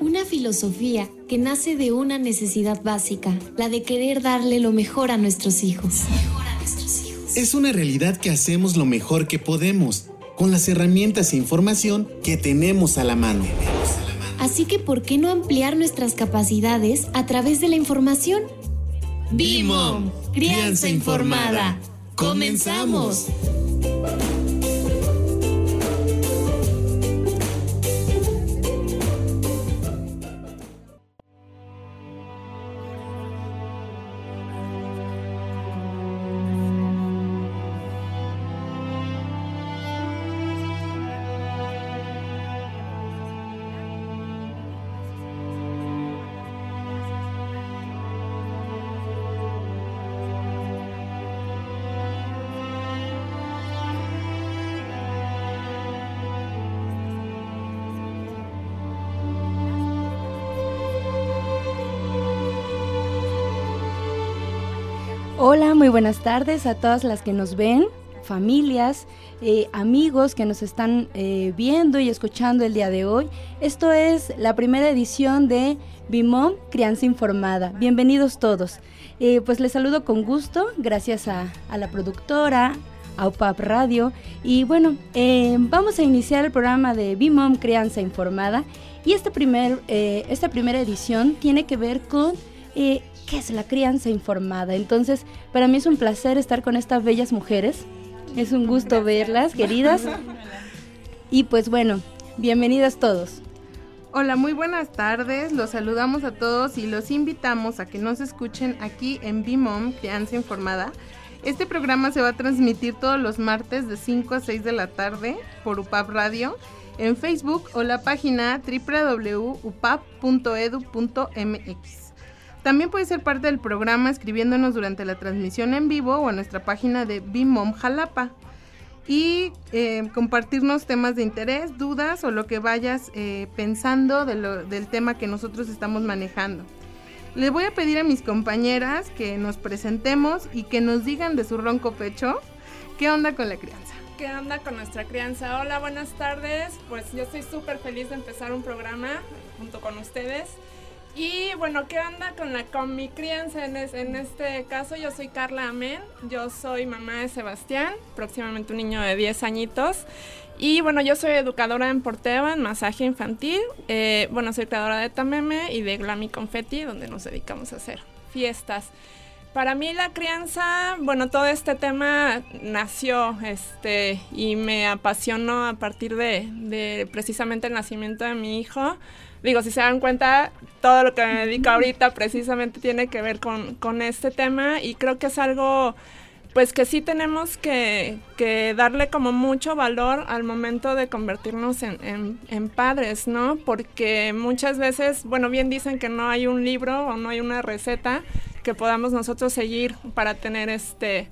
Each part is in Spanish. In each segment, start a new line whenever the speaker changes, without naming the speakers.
Una filosofía que nace de una necesidad básica, la de querer darle lo mejor a nuestros hijos.
Es una realidad que hacemos lo mejor que podemos, con las herramientas e información que tenemos a la mano.
Así que, ¿por qué no ampliar nuestras capacidades a través de la información?
BIMOM, crianza informada. ¡Comenzamos!
Buenas tardes a todas las que nos ven, familias, eh, amigos que nos están eh, viendo y escuchando el día de hoy. Esto es la primera edición de Bimom Crianza Informada. Bienvenidos todos. Eh, pues les saludo con gusto, gracias a, la productora, a UPAP Radio. Y bueno, vamos a iniciar el programa de Bimom Crianza Informada. Y este primer, esta primera edición tiene que ver con ¿qué es la crianza informada? Entonces, para mí es un placer estar con estas bellas mujeres. Es un gusto verlas, queridas. Y pues bueno, bienvenidas todos.
Hola, muy buenas tardes. Los saludamos a todos y los invitamos a que nos escuchen aquí en BIMOM, Crianza Informada. Este programa se va a transmitir todos los martes de 5 a 6 de la tarde por UPAP Radio, en Facebook o la página www.upap.edu.mx. También puede ser parte del programa escribiéndonos durante la transmisión en vivo o a nuestra página de Bimom Jalapa y eh, compartirnos temas de interés, dudas o lo que vayas eh, pensando del tema que nosotros estamos manejando. Les voy a pedir a mis compañeras que nos presentemos y que nos digan de su ronco pecho qué onda con la crianza.
¿Qué onda con nuestra crianza? Hola, buenas tardes. Pues yo estoy súper feliz de empezar un programa junto con ustedes. Y bueno, ¿qué onda con, la, con mi crianza? En, en este caso, yo soy Carla Amén, yo soy mamá de Sebastián, próximamente un niño de 10 añitos. Y bueno, yo soy educadora en Porteva, en masaje infantil. Eh, bueno, soy creadora de Tameme y de Glammy Confetti, donde nos dedicamos a hacer fiestas. Para mí la crianza, bueno, todo este tema nació este, y me apasionó a partir de, de precisamente el nacimiento de mi hijo digo, si se dan cuenta, todo lo que me dedico ahorita precisamente tiene que ver con, con este tema y creo que es algo pues que sí tenemos que, que, darle como mucho valor al momento de convertirnos en, en, padres, ¿no? Porque muchas veces, bueno, bien dicen que no hay un libro o no hay una receta que podamos nosotros seguir para tener este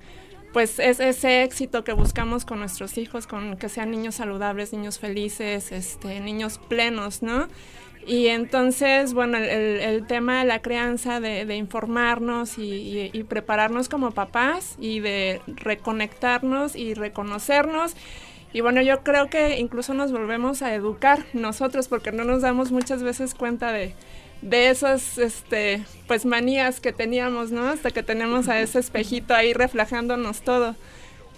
pues es ese éxito que buscamos con nuestros hijos, con que sean niños saludables, niños felices, este, niños plenos, ¿no? Y entonces, bueno, el, tema de la crianza, de, informarnos y, prepararnos como papás y de reconectarnos y reconocernos. Y bueno, yo creo que incluso nos volvemos a educar nosotros porque no nos damos muchas veces cuenta de, de esas este, pues manías que teníamos, ¿no? Hasta que tenemos a ese espejito ahí reflejándonos todo.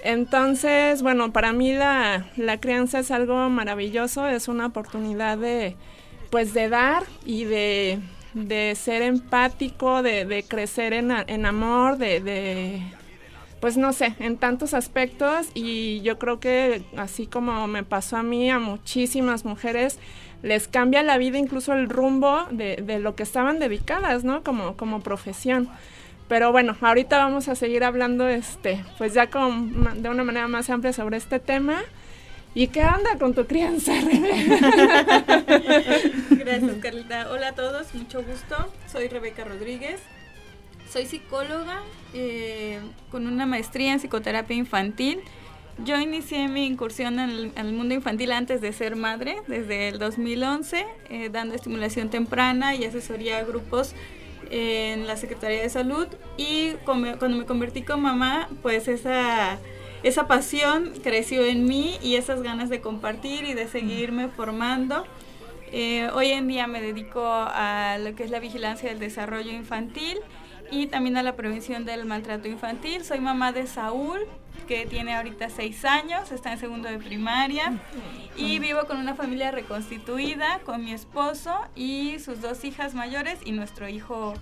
Entonces, bueno, para mí la, la crianza es algo maravilloso, es una oportunidad de pues de dar y de, ser empático, de, crecer en, en amor, de, pues no sé, en tantos aspectos y yo creo que así como me pasó a mí, a muchísimas mujeres, les cambia la vida, incluso el rumbo de, de lo que estaban dedicadas, ¿no? Como, como profesión. Pero bueno, ahorita vamos a seguir hablando, este, pues ya con, de una manera más amplia sobre este tema. ¿Y qué anda con tu crianza,
Gracias, Carlita. Hola a todos, mucho gusto. Soy Rebeca Rodríguez. Soy psicóloga eh, con una maestría en psicoterapia infantil. Yo inicié mi incursión en el, mundo infantil antes de ser madre, desde el 2011, eh, dando estimulación temprana y asesoría a grupos en la Secretaría de Salud. Y cuando me convertí con mamá, pues esa esa pasión creció en mí y esas ganas de compartir y de seguirme formando. Eh, hoy en día me dedico a lo que es la vigilancia del desarrollo infantil y también a la prevención del maltrato infantil. Soy mamá de Saúl, que tiene ahorita seis años, está en segundo de primaria y vivo con una familia reconstituida, con mi esposo y sus dos hijas mayores y nuestro hijo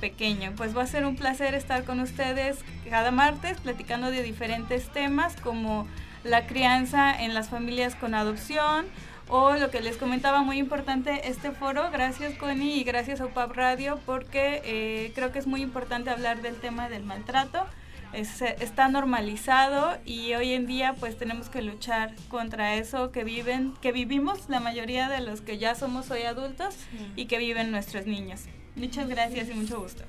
pequeño. Pues va a ser un placer estar con ustedes cada martes platicando de diferentes temas como la crianza en las familias con adopción o lo que les comentaba muy importante este foro, gracias Connie y gracias a UPAP Radio porque eh, creo que es muy importante hablar del tema del maltrato está normalizado y hoy en día pues tenemos que luchar contra eso que viven, que vivimos la mayoría de los que ya somos hoy adultos y que viven nuestros niños. Muchas gracias y mucho gusto.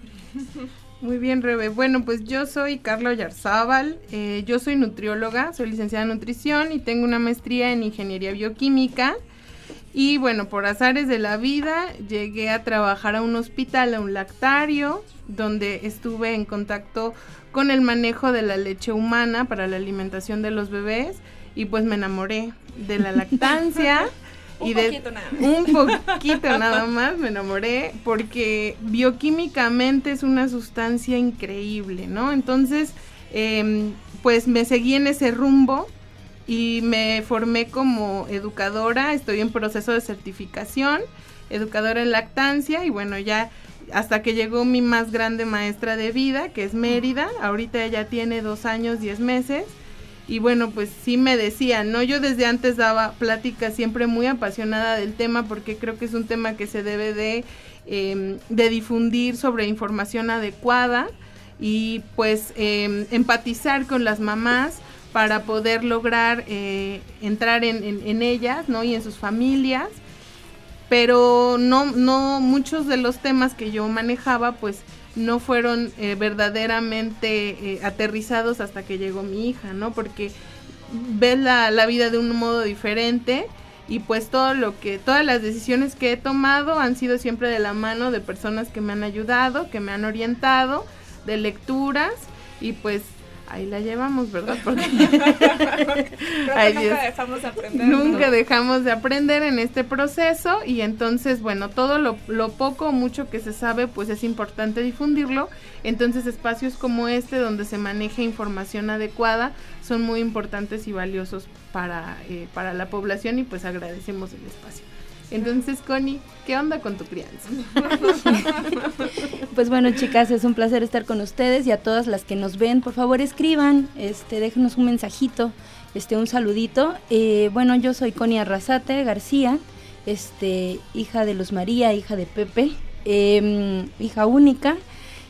Muy bien, Rebe. Bueno, pues yo soy Carla Yarzábal, eh, yo soy nutrióloga, soy licenciada en nutrición y tengo una maestría en ingeniería bioquímica. Y bueno, por azares de la vida, llegué a trabajar a un hospital, a un lactario, donde estuve en contacto con el manejo de la leche humana para la alimentación de los bebés y pues me enamoré de la lactancia.
y un poquito nada más.
Un poquito nada más me enamoré porque bioquímicamente es una sustancia increíble, ¿no? Entonces, em, pues me seguí en ese rumbo y me formé como educadora, estoy en proceso de certificación, educadora en lactancia y bueno, ya hasta que llegó mi más grande maestra de vida, que es Mérida. Ahorita ella tiene dos años, diez meses. Y bueno, pues sí me decía, ¿no? Yo desde antes daba plática siempre muy apasionada del tema porque creo que es un tema que se debe de, em, de difundir sobre información adecuada y pues em, empatizar con las mamás para poder lograr eh, entrar en, en ellas, ¿no? Y en sus familias pero no, no, muchos de los temas que yo manejaba, pues no fueron eh, verdaderamente eh, aterrizados hasta que llegó mi hija, ¿no? Porque ves la, la, vida de un modo diferente y pues todo lo que, todas las decisiones que he tomado han sido siempre de la mano de personas que me han ayudado, que me han orientado, de lecturas y pues ahí la llevamos, ¿verdad?
Porque nunca dejamos de aprender.
Nunca dejamos de aprender en este proceso y entonces, bueno, todo lo, lo poco o mucho que se sabe, pues es importante difundirlo. Entonces, espacios como este, donde se maneja información adecuada, son muy importantes y valiosos para, eh, para la población y pues agradecemos el espacio. Entonces, Connie, ¿qué onda con tu crianza?
pues bueno, chicas, es un placer estar con ustedes y a todas las que nos ven, por favor escriban, este, déjenos un mensajito, este, un saludito. Eh, bueno, yo soy Connie Arrasate García, este, hija de Luz María, hija de Pepe, em, hija única.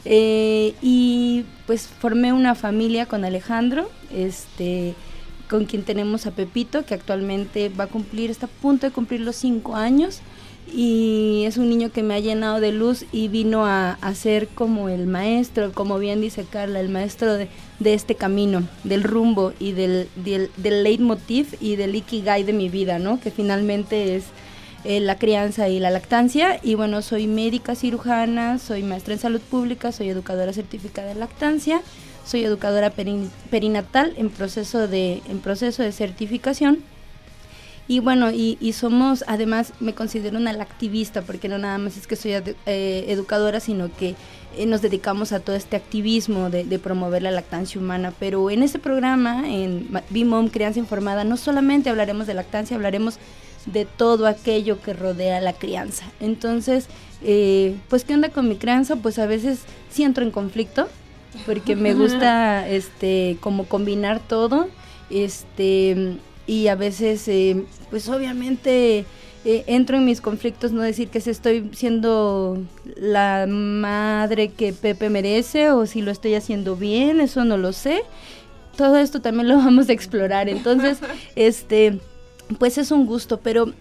Eh, y pues formé una familia con Alejandro, este, con quien tenemos a Pepito, que actualmente va a cumplir, está a punto de cumplir los cinco años y es un niño que me ha llenado de luz y vino a, ser como el maestro, como bien dice Carla, el maestro de, este camino, del rumbo y del, del, del, leitmotiv y del ikigai de mi vida, ¿no? Que finalmente es eh, la crianza y la lactancia. Y bueno, soy médica cirujana, soy maestra en salud pública, soy educadora certificada en lactancia soy educadora perinatal en proceso de, en proceso de certificación. Y bueno, y, somos, además me considero una activista, porque no nada más es que soy eh, educadora, sino que eh, nos dedicamos a todo este activismo de, promover la lactancia humana. Pero en este programa, en BIMOM Crianza Informada, no solamente hablaremos de lactancia, hablaremos de todo aquello que rodea la crianza. Entonces, eh, pues, ¿qué onda con mi crianza? Pues a veces sí entro en conflicto, porque me gusta este como combinar todo este y a veces eh, pues obviamente eh, entro en mis conflictos no decir que si estoy siendo la madre que Pepe merece o si lo estoy haciendo bien eso no lo sé. Todo esto también lo vamos a explorar. Entonces este pues es un gusto pero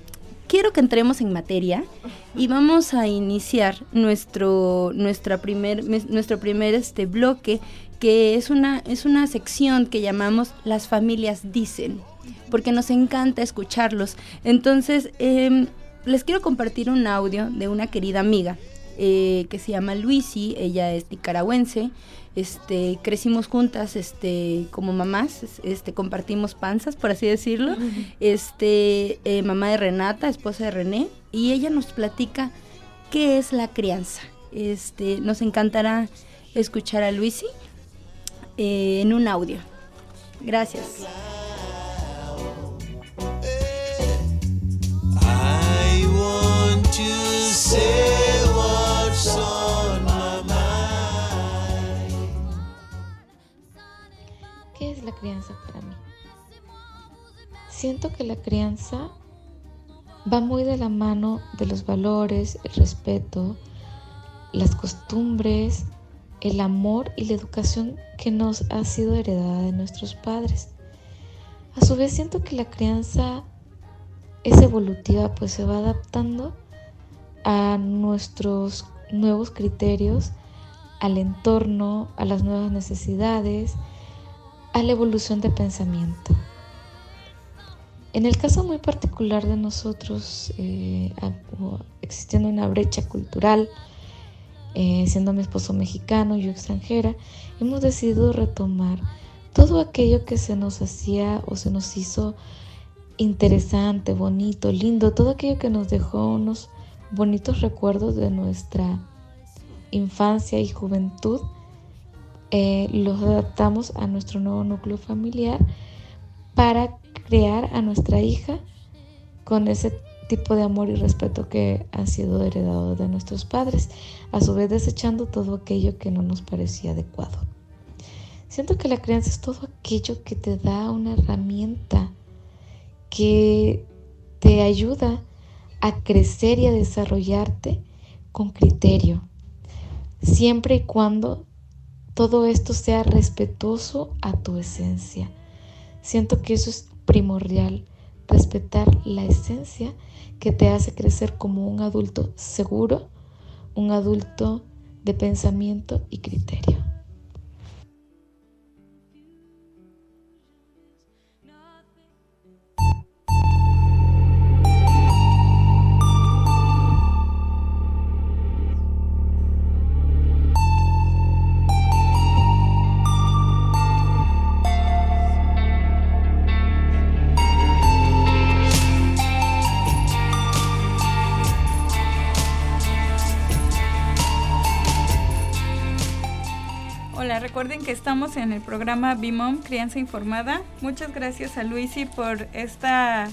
quiero que entremos en materia y vamos a iniciar nuestro, nuestra primer, nuestro primer este bloque, que es una, es una sección que llamamos Las familias dicen, porque nos encanta escucharlos. Entonces, em, les quiero compartir un audio de una querida amiga eh, que se llama Luisi, ella es nicaragüense. Este, crecimos juntas, este, como mamás, este, compartimos panzas, por así decirlo. Este, eh, mamá de Renata, esposa de René, y ella nos platica qué es la crianza. Este, nos encantará escuchar a Luisi eh, en un audio. Gracias.
¿Qué es la crianza para mí? Siento que la crianza va muy de la mano de los valores, el respeto, las costumbres, el amor y la educación que nos ha sido heredada de nuestros padres. A su vez siento que la crianza es evolutiva, pues se va adaptando a nuestros nuevos criterios, al entorno, a las nuevas necesidades, a la evolución de pensamiento. En el caso muy particular de nosotros, eh, existiendo una brecha cultural, eh, siendo mi esposo mexicano, yo extranjera, hemos decidido retomar todo aquello que se nos hacía o se nos hizo interesante, bonito, lindo, todo aquello que nos dejó unos bonitos recuerdos de nuestra infancia y juventud, eh, los adaptamos a nuestro nuevo núcleo familiar para crear a nuestra hija con ese tipo de amor y respeto que han sido heredados de nuestros padres, a su vez desechando todo aquello que no nos parecía adecuado. Siento que la crianza es todo aquello que te da una herramienta que te ayuda a crecer y a desarrollarte con criterio, siempre y cuando todo esto sea respetuoso a tu esencia. Siento que eso es primordial, respetar la esencia que te hace crecer como un adulto seguro, un adulto de pensamiento y criterio.
Que estamos en el programa BIMOM Crianza Informada. Muchas gracias a Luisi por esta,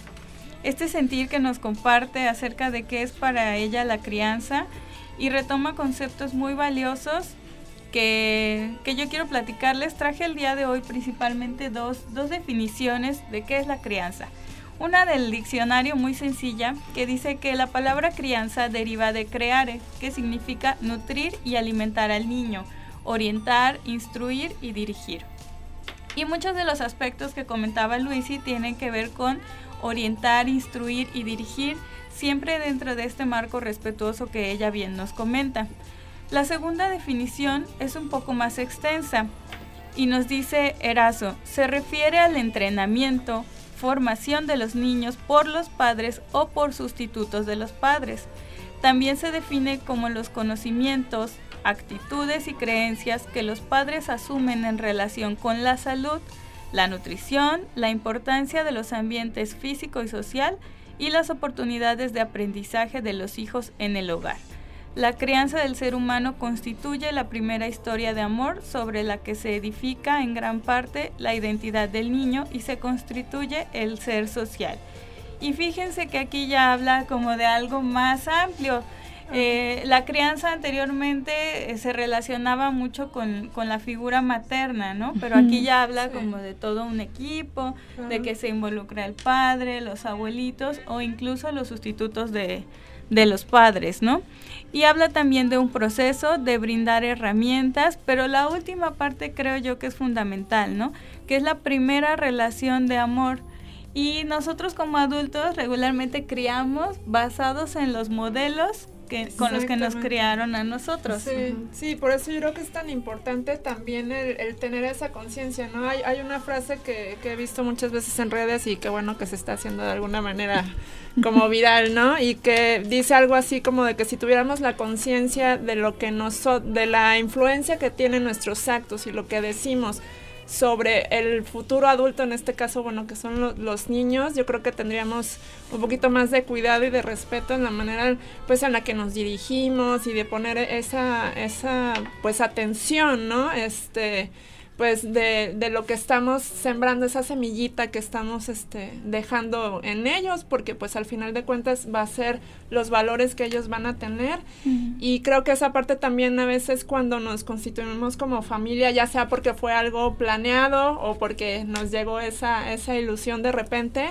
este sentir que nos comparte acerca de qué es para ella la crianza y retoma conceptos muy valiosos que, que, yo quiero platicarles. Traje el día de hoy principalmente dos, dos definiciones de qué es la crianza. Una del diccionario muy sencilla que dice que la palabra crianza deriva de creare, que significa nutrir y alimentar al niño orientar, instruir y dirigir. Y muchos de los aspectos que comentaba Luisi tienen que ver con orientar, instruir y dirigir, siempre dentro de este marco respetuoso que ella bien nos comenta. La segunda definición es un poco más extensa y nos dice Eraso, se refiere al entrenamiento, formación de los niños por los padres o por sustitutos de los padres. También se define como los conocimientos, actitudes y creencias que los padres asumen en relación con la salud, la nutrición, la importancia de los ambientes físico y social y las oportunidades de aprendizaje de los hijos en el hogar. La crianza del ser humano constituye la primera historia de amor sobre la que se edifica en gran parte la identidad del niño y se constituye el ser social. Y fíjense que aquí ya habla como de algo más amplio, eh, la crianza anteriormente eh, se relacionaba mucho con, la figura materna, ¿no? Pero aquí ya habla como de todo un equipo, de que se involucra el padre, los abuelitos o incluso los sustitutos de, de los padres, ¿no? Y habla también de un proceso de brindar herramientas, pero la última parte creo yo que es fundamental, ¿no? Que es la primera relación de amor. Y nosotros como adultos regularmente criamos basados en los modelos que con los que nos criaron a nosotros.
Sí, sí, por eso yo creo que es tan importante también el, tener esa conciencia, ¿no? Hay, hay una frase que, que, he visto muchas veces en redes y que bueno que se está haciendo de alguna manera como viral, ¿no? Y que dice algo así como de que si tuviéramos la conciencia de lo que nos, de la influencia que tienen nuestros actos y lo que decimos, sobre el futuro adulto, en este caso, bueno, que son los niños, yo creo que tendríamos un poquito más de cuidado y de respeto en la manera, pues, en la que nos dirigimos y de poner esa, esa, pues, atención, ¿no? Este, pues de, de, lo que estamos sembrando, esa semillita que estamos este, dejando en ellos, porque pues al final de cuentas va a ser los valores que ellos van a tener. Y creo que esa parte también a veces cuando nos constituimos como familia, ya sea porque fue algo planeado o porque nos llegó esa, esa ilusión de repente,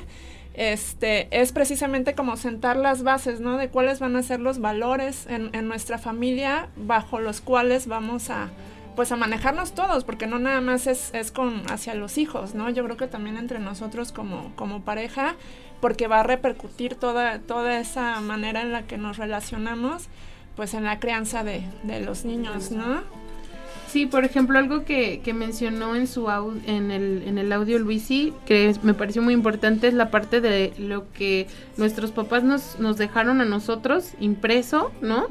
este, es precisamente como sentar las bases, ¿no? De cuáles van a ser los valores en, en nuestra familia bajo los cuales vamos a pues a manejarnos todos, porque no nada más es, es con hacia los hijos, ¿no? Yo creo que también entre nosotros como, como pareja, porque va a repercutir toda, toda esa manera en la que nos relacionamos, pues en la crianza de, de los niños, ¿no?
Sí, por ejemplo, algo que, que mencionó en su en, el, en el audio Luisi, que me pareció muy importante, es la parte de lo que nuestros papás nos, nos dejaron a nosotros impreso, ¿no?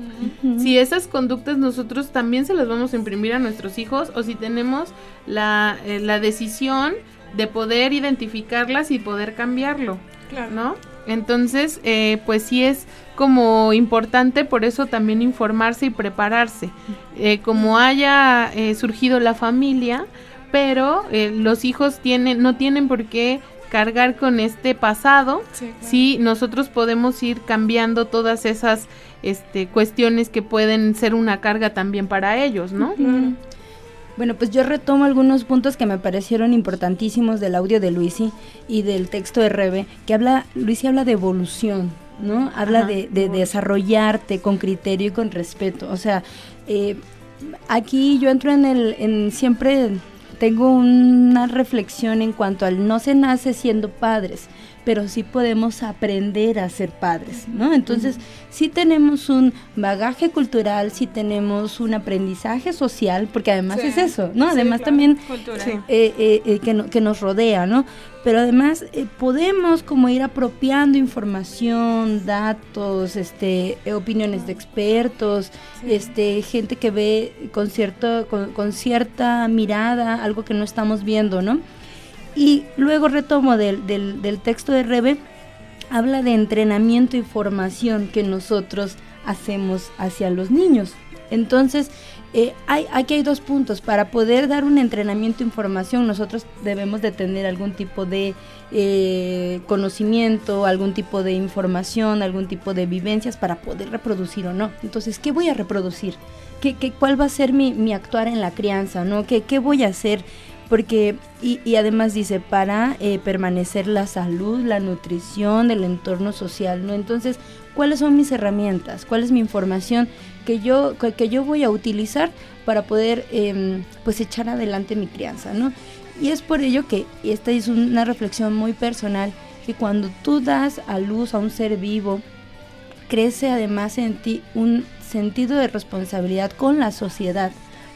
Si esas conductas nosotros también se las vamos a imprimir a nuestros hijos o si tenemos la, eh, la decisión de poder identificarlas y poder cambiarlo, claro. ¿no? Entonces, eh, pues sí es como importante por eso también informarse y prepararse. Eh, como haya eh, surgido la familia, pero los hijos tienen, no tienen por qué cargar con este pasado. Si nosotros podemos ir cambiando todas esas este, cuestiones que pueden ser una carga también para ellos, ¿no?
Bueno, pues yo retomo algunos puntos que me parecieron importantísimos del audio de Luisi y del texto de Rebe, que habla, Luisi habla de evolución, ¿no? Habla de, desarrollarte con criterio y con respeto. O sea, eh, aquí yo entro en el, en siempre tengo una reflexión en cuanto al no se nace siendo padres, pero sí podemos aprender a ser padres, ¿no? Entonces, sí tenemos un bagaje cultural, sí tenemos un aprendizaje social, porque además es eso, ¿no? Además también eh, eh, eh, que, que, nos rodea, ¿no? Pero además podemos como ir apropiando información, datos, este, opiniones de expertos, este, gente que ve con cierto, con, con cierta mirada algo que no estamos viendo, ¿no? Y luego retomo del, del, texto de Rebe, habla de entrenamiento y formación que nosotros hacemos hacia los niños. Entonces, eh, hay, aquí hay dos puntos. Para poder dar un entrenamiento y formación, nosotros debemos de tener algún tipo de eh, conocimiento, algún tipo de información, algún tipo de vivencias para poder reproducir o no. Entonces, ¿qué voy a reproducir? ¿Qué, qué, cuál va a ser mi, mi, actuar en la crianza? ¿no? ¿Qué, qué voy a hacer? porque y, y además dice para eh, permanecer la salud, la nutrición, el entorno social, ¿no? Entonces, ¿cuáles son mis herramientas? ¿Cuál es mi información que yo que, yo voy a utilizar para poder em, pues echar adelante mi crianza, ¿no? Y es por ello que esta es una reflexión muy personal que cuando tú das a luz a un ser vivo crece además en ti un sentido de responsabilidad con la sociedad,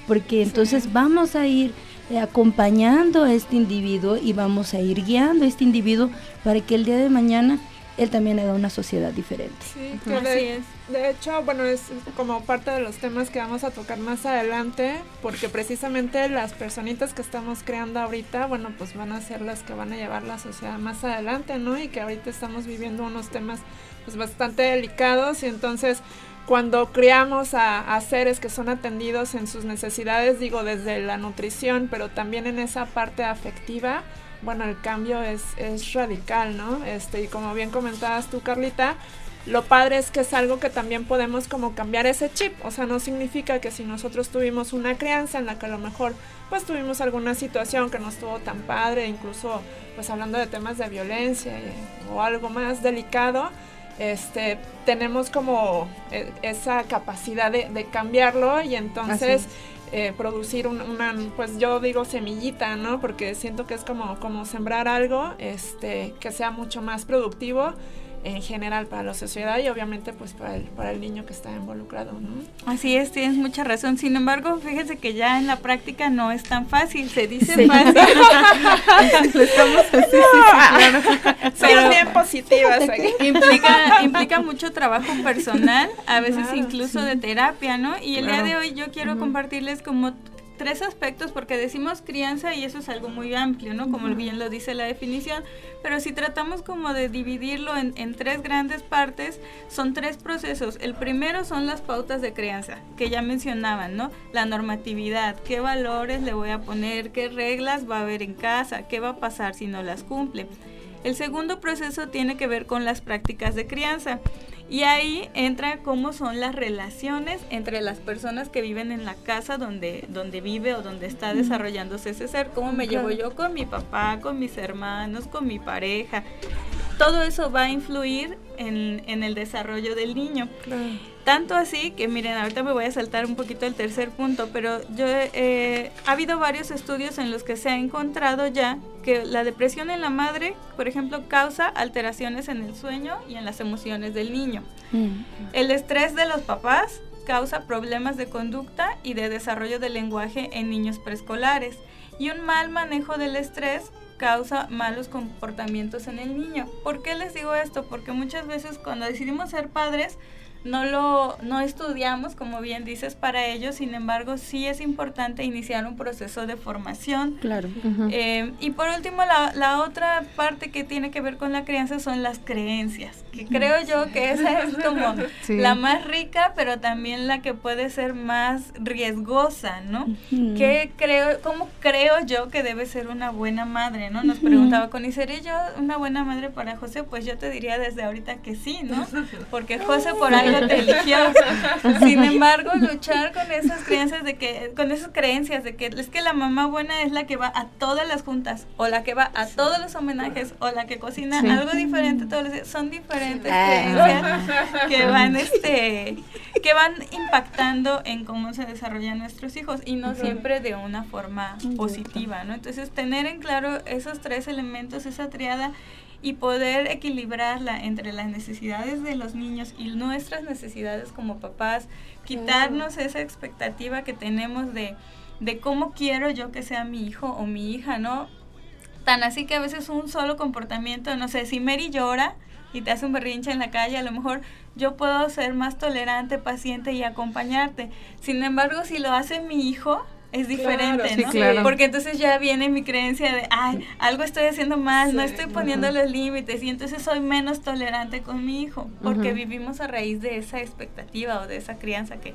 porque entonces vamos a ir acompañando a este individuo y vamos a ir guiando a este individuo para que el día de mañana él también haga una sociedad diferente.
Sí, de, de hecho, bueno, es como parte de los temas que vamos a tocar más adelante, porque precisamente las personitas que estamos creando ahorita, bueno, pues van a ser las que van a llevar la sociedad más adelante, ¿no? Y que ahorita estamos viviendo unos temas pues bastante delicados y entonces cuando criamos a, seres que son atendidos en sus necesidades, digo desde la nutrición, pero también en esa parte afectiva, bueno, el cambio es, es radical, ¿no? Este, y como bien comentabas tú, Carlita, lo padre es que es algo que también podemos como cambiar ese chip, o sea, no significa que si nosotros tuvimos una crianza en la que a lo mejor pues tuvimos alguna situación que no estuvo tan padre, incluso pues hablando de temas de violencia o algo más delicado, este, tenemos como eh, esa capacidad de, cambiarlo y entonces eh, producir una, pues yo digo semillita, ¿no? Porque siento que es como, como sembrar algo este, que sea mucho más productivo en general para la sociedad y obviamente pues para el, para el niño que está involucrado, ¿no?
Así es, tienes mucha razón. Sin embargo, fíjese que ya en la práctica no es tan fácil, se dice fácil.
Estamos así, sí, sí,
claro. bien positivas
Implica, implica mucho trabajo personal, a veces incluso de terapia, ¿no? Y el día de hoy yo quiero compartirles como tres aspectos porque decimos crianza y eso es algo muy amplio, ¿no? Como bien lo dice la definición, pero si tratamos como de dividirlo en, en, tres grandes partes, son tres procesos. El primero son las pautas de crianza, que ya mencionaban, ¿no? La normatividad, qué valores le voy a poner, qué reglas va a haber en casa, qué va a pasar si no las cumple. El segundo proceso tiene que ver con las prácticas de crianza. Y ahí entra cómo son las relaciones entre las personas que viven en la casa donde, donde vive o donde está desarrollándose ese ser. Cómo me llevo yo con mi papá, con mis hermanos, con mi pareja. Todo eso va a influir en, en el desarrollo del niño. Tanto así que, miren, ahorita me voy a saltar un poquito el tercer punto, pero yo eh, ha habido varios estudios en los que se ha encontrado ya que la depresión en la madre, por ejemplo, causa alteraciones en el sueño y en las emociones del niño. Mm. El estrés de los papás causa problemas de conducta y de desarrollo del lenguaje en niños preescolares. Y un mal manejo del estrés causa malos comportamientos en el niño. ¿Por qué les digo esto? Porque muchas veces cuando decidimos ser padres, no lo no estudiamos, como bien dices, para ello, sin embargo, sí es importante iniciar un proceso de formación.
Claro.
Eh, y por último, la, la, otra parte que tiene que ver con la crianza son las creencias, que creo yo que esa es como la más rica, pero también la que puede ser más riesgosa, ¿no? ¿Qué creo, ¿Cómo creo yo que debe ser una buena madre, no? Nos preguntaba con, ¿y seré yo una buena madre para José? Pues yo te diría desde ahorita que sí, ¿no? Porque José por algo Sin embargo, luchar con esas creencias de que, con esas creencias de que es que la mamá buena es la que va a todas las juntas, o la que va a todos los homenajes, o la que cocina algo diferente todos los días, son diferentes ah. creencias que van este que van impactando en cómo se desarrollan nuestros hijos y no siempre de una forma positiva, ¿no? Entonces, tener en claro esos tres elementos, esa triada y poder equilibrarla entre las necesidades de los niños y nuestras necesidades como papás, quitarnos esa expectativa que tenemos de, de cómo quiero yo que sea mi hijo o mi hija, ¿no? Tan así que a veces un solo comportamiento, no sé, si Mary llora y te hace un berrinche en la calle, a lo mejor yo puedo ser más tolerante, paciente y acompañarte. Sin embargo, si lo hace mi hijo, es diferente, ¿no? Porque entonces ya viene mi creencia de, ay, algo estoy haciendo mal, no estoy poniendo los límites y entonces soy menos tolerante con mi hijo, porque vivimos a raíz de esa expectativa o de esa crianza que,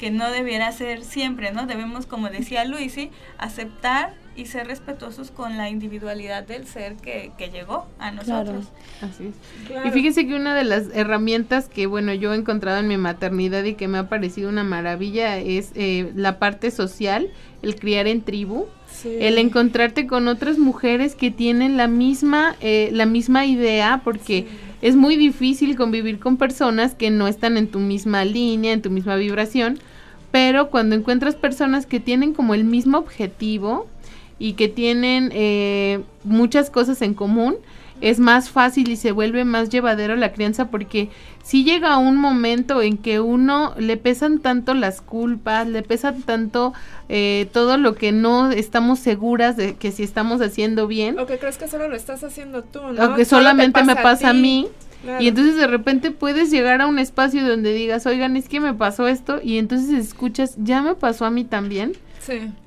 que no debiera ser siempre, ¿no? Debemos, como decía Luisi, aceptar y ser respetuosos con la individualidad del ser que, que llegó a nosotros.
Así es. Y fíjese que una de las herramientas que, bueno, yo he encontrado en mi maternidad y que me ha parecido una maravilla es eh, la parte social, el criar en tribu. el encontrarte con otras mujeres que tienen la misma eh, la misma idea porque es muy difícil convivir con personas que no están en tu misma línea en tu misma vibración pero cuando encuentras personas que tienen como el mismo objetivo y que tienen eh, muchas cosas en común, es más fácil y se vuelve más llevadero la crianza porque si llega un momento en que uno le pesan tanto las culpas, le pesan tanto eh, todo lo que no estamos seguras de que si estamos haciendo bien.
O que crees que solo lo estás haciendo tú, ¿no?
O que solamente me pasa a, mí. Y entonces de repente puedes llegar a un espacio donde digas, oigan, es que me pasó esto, y entonces escuchas, ya me pasó a mí también.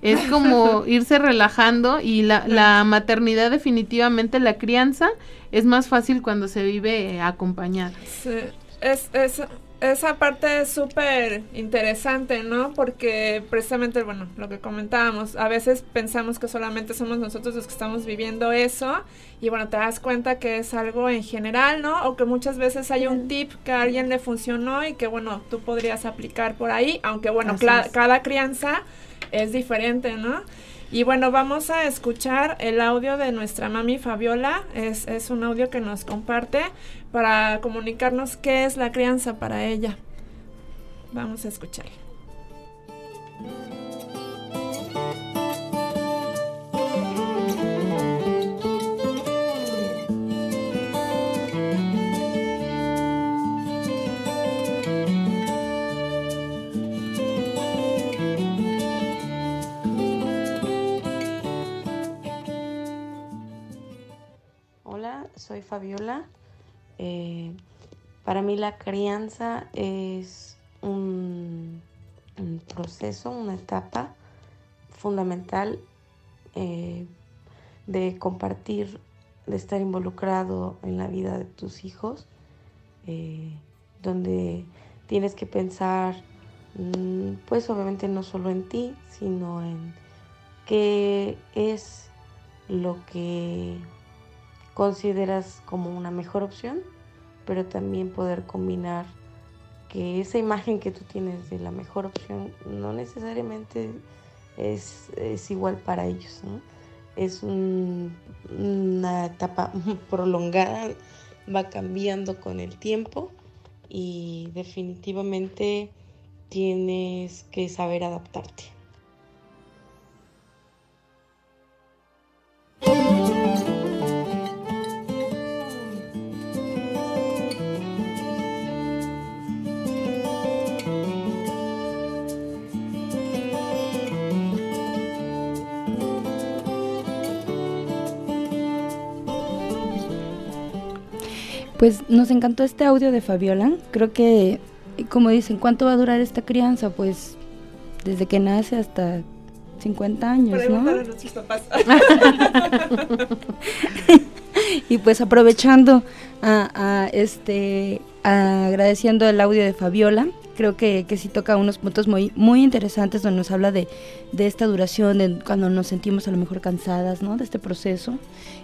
Es como irse relajando y la, la, maternidad definitivamente, la crianza, es más fácil cuando se vive acompañada.
Sí. Es, es, esa parte es súper interesante, ¿no? Porque precisamente, bueno, lo que comentábamos, a veces pensamos que solamente somos nosotros los que estamos viviendo eso y bueno, te das cuenta que es algo en general, ¿no? O que muchas veces hay un tip que a alguien le funcionó y que bueno, tú podrías aplicar por ahí, aunque bueno, cada crianza es diferente, ¿no? Y bueno, vamos a escuchar el audio de nuestra mami Fabiola. Es, es un audio que nos comparte para comunicarnos qué es la crianza para ella. Vamos a escucharla.
Hola, soy Fabiola. Eh, para mí la crianza es un, proceso, una etapa fundamental eh, de compartir, de estar involucrado en la vida de tus hijos, eh, donde tienes que pensar, mm, pues obviamente no solo en ti, sino en qué es lo que consideras como una mejor opción, pero también poder combinar que esa imagen que tú tienes de la mejor opción no necesariamente es, igual para ellos. Es una etapa prolongada, va cambiando con el tiempo y definitivamente tienes que saber adaptarte.
Pues nos encantó este audio de Fabiola. Creo que, como dicen, ¿cuánto va a durar esta crianza? Pues desde que nace hasta 50 años, ¿no?
A nuestros papás.
y pues aprovechando a, este agradeciendo el audio de Fabiola, creo que, que sí toca unos puntos muy, muy interesantes donde nos habla de, de, esta duración, de cuando nos sentimos a lo mejor cansadas, ¿no? De este proceso.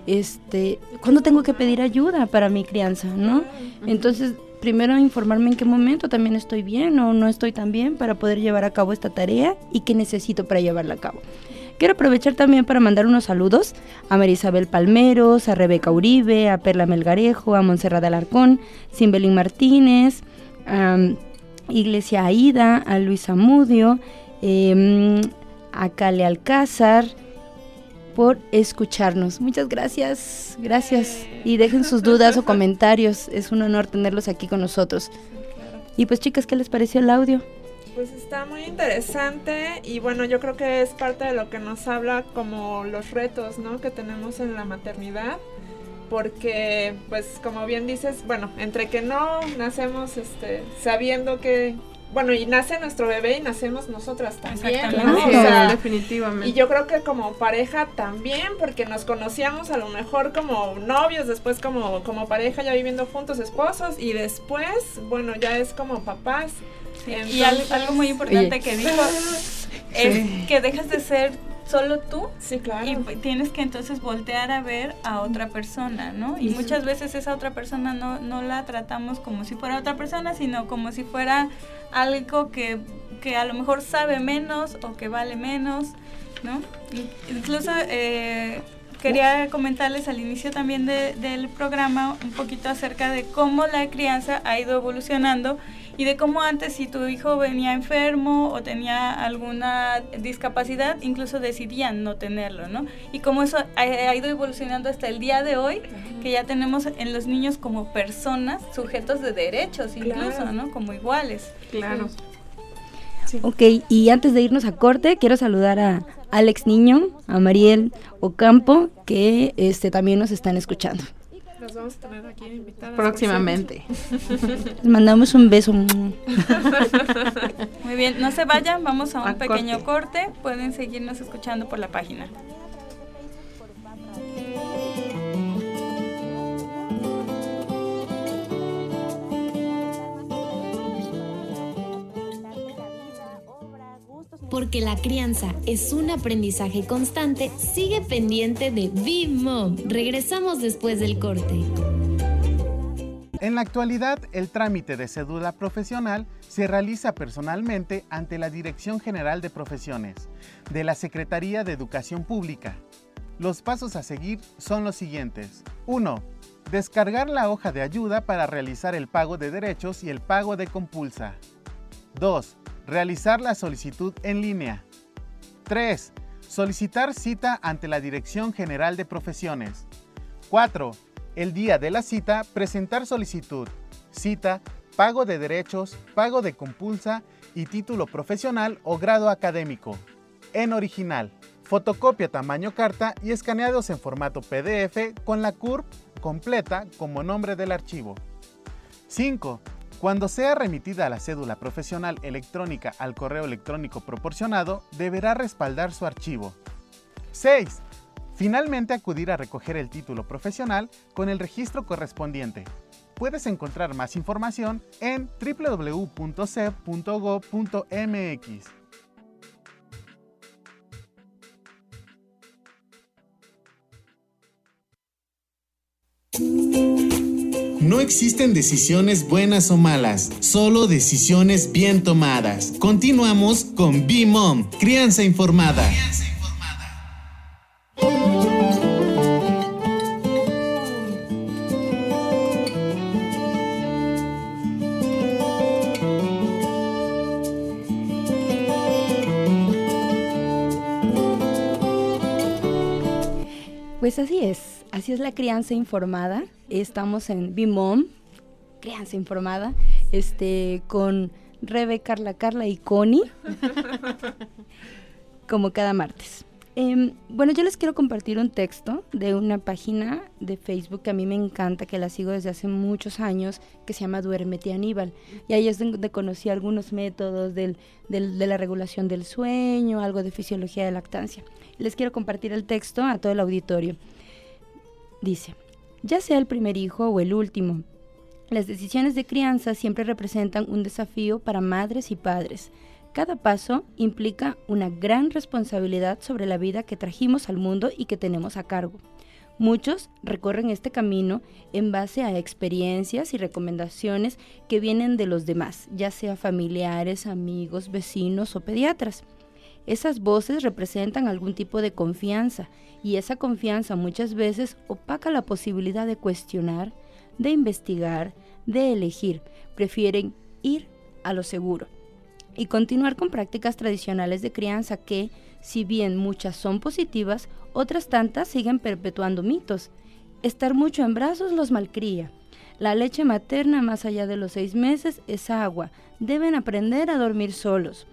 Este, cuando tengo que pedir ayuda para mi crianza, ¿no? Entonces, primero informarme en qué momento también estoy bien o no estoy tan bien para poder llevar a cabo esta tarea y qué necesito para llevarla a cabo. Quiero aprovechar también para mandar unos saludos a Marisabel Palmeros, a Rebeca Uribe, a Perla Melgarejo, a Montserrat Alarcón, Cimbelín Martínez, a Iglesia Aida, a Luis Amudio, em, a Cale Alcázar, por escucharnos. Muchas gracias, gracias. Y dejen sus dudas o comentarios. Es un honor tenerlos aquí con nosotros. Y pues chicas, ¿qué les pareció el audio?
Pues está muy interesante y bueno, yo creo que es parte de lo que nos habla como los retos, ¿no? Que tenemos en la maternidad porque pues como bien dices, bueno, entre que no nacemos este sabiendo que bueno, y nace nuestro bebé y nacemos nosotras también,
definitivamente.
Y yo creo que como pareja también, porque nos conocíamos a lo mejor como novios, después como, como pareja ya viviendo juntos, esposos, y después, bueno, ya es como papás.
y algo, muy importante que dijo es que dejas de ser solo tú.
Sí, claro.
Y tienes que entonces voltear a ver a otra persona, ¿no? Y muchas veces esa otra persona no, no la tratamos como si fuera otra persona, sino como si fuera algo que, que a lo mejor sabe menos o que vale menos, ¿no? Incluso eh, quería comentarles al inicio también del programa un poquito acerca de cómo la crianza ha ido evolucionando y de cómo antes si tu hijo venía enfermo o tenía alguna discapacidad, incluso decidían no tenerlo, ¿no? Y cómo eso ha, ido evolucionando hasta el día de hoy, que ya tenemos en los niños como personas sujetos de derechos incluso, ¿no? Como iguales.
Claro.
Ok, y antes de irnos a corte, quiero saludar a Alex Niño, a Mariel Ocampo, que este, también nos están escuchando
vamos a tener aquí invitadas.
Próximamente.
Les mandamos un beso. Muy
bien, no se vayan, vamos a un pequeño corte. Pueden seguirnos escuchando por la página.
Porque la crianza es un aprendizaje constante, sigue pendiente de Be Mom. Regresamos después del corte.
En la actualidad, el trámite de cédula profesional se realiza personalmente ante la Dirección General de Profesiones de la Secretaría de Educación Pública. Los pasos a seguir son los siguientes. 1. Descargar la hoja de ayuda para realizar el pago de derechos y el pago de compulsa. 2. Realizar la solicitud en línea. 3. Solicitar cita ante la Dirección General de Profesiones. 4. El día de la cita, presentar solicitud, cita, pago de derechos, pago de compulsa y título profesional o grado académico. En original. fotocopia tamaño carta y escaneados en formato PDF con la CURP completa como nombre del archivo. 5. Cuando sea remitida la cédula profesional electrónica al correo electrónico proporcionado, deberá respaldar su archivo. 6. Finalmente acudir a recoger el título profesional con el registro correspondiente. Puedes encontrar más información en www.cep.gov.mx.
No existen decisiones buenas o malas, solo decisiones bien tomadas. Continuamos con B-Mom, Crianza Informada.
Pues así es, así es la crianza informada. Estamos en Bimom, crianza informada, este, con Rebe, Carla, Carla y Connie, como cada martes. Em, bueno, yo les quiero compartir un texto de una página de Facebook que a mí me encanta, que la sigo desde hace muchos años, que se llama Duérmete Aníbal. Y ahí es donde conocí algunos métodos del, del, de la regulación del sueño, algo de fisiología de lactancia. Les quiero compartir el texto a todo el auditorio. Dice, ya sea el primer hijo o el último, las decisiones de crianza siempre representan un desafío para madres y padres. Cada paso implica una gran responsabilidad sobre la vida que trajimos al mundo y que tenemos a cargo. Muchos recorren este camino en base a experiencias y recomendaciones que vienen de los demás, ya sea familiares, amigos, vecinos o pediatras. Esas voces representan algún tipo de confianza y esa confianza muchas veces opaca la posibilidad de cuestionar, de investigar, de elegir. Prefieren ir a lo seguro y continuar con prácticas tradicionales de crianza que, si bien muchas son positivas, otras tantas siguen perpetuando mitos. Estar mucho en brazos los malcría. La leche materna más allá de los seis meses es agua. Deben aprender a dormir solos.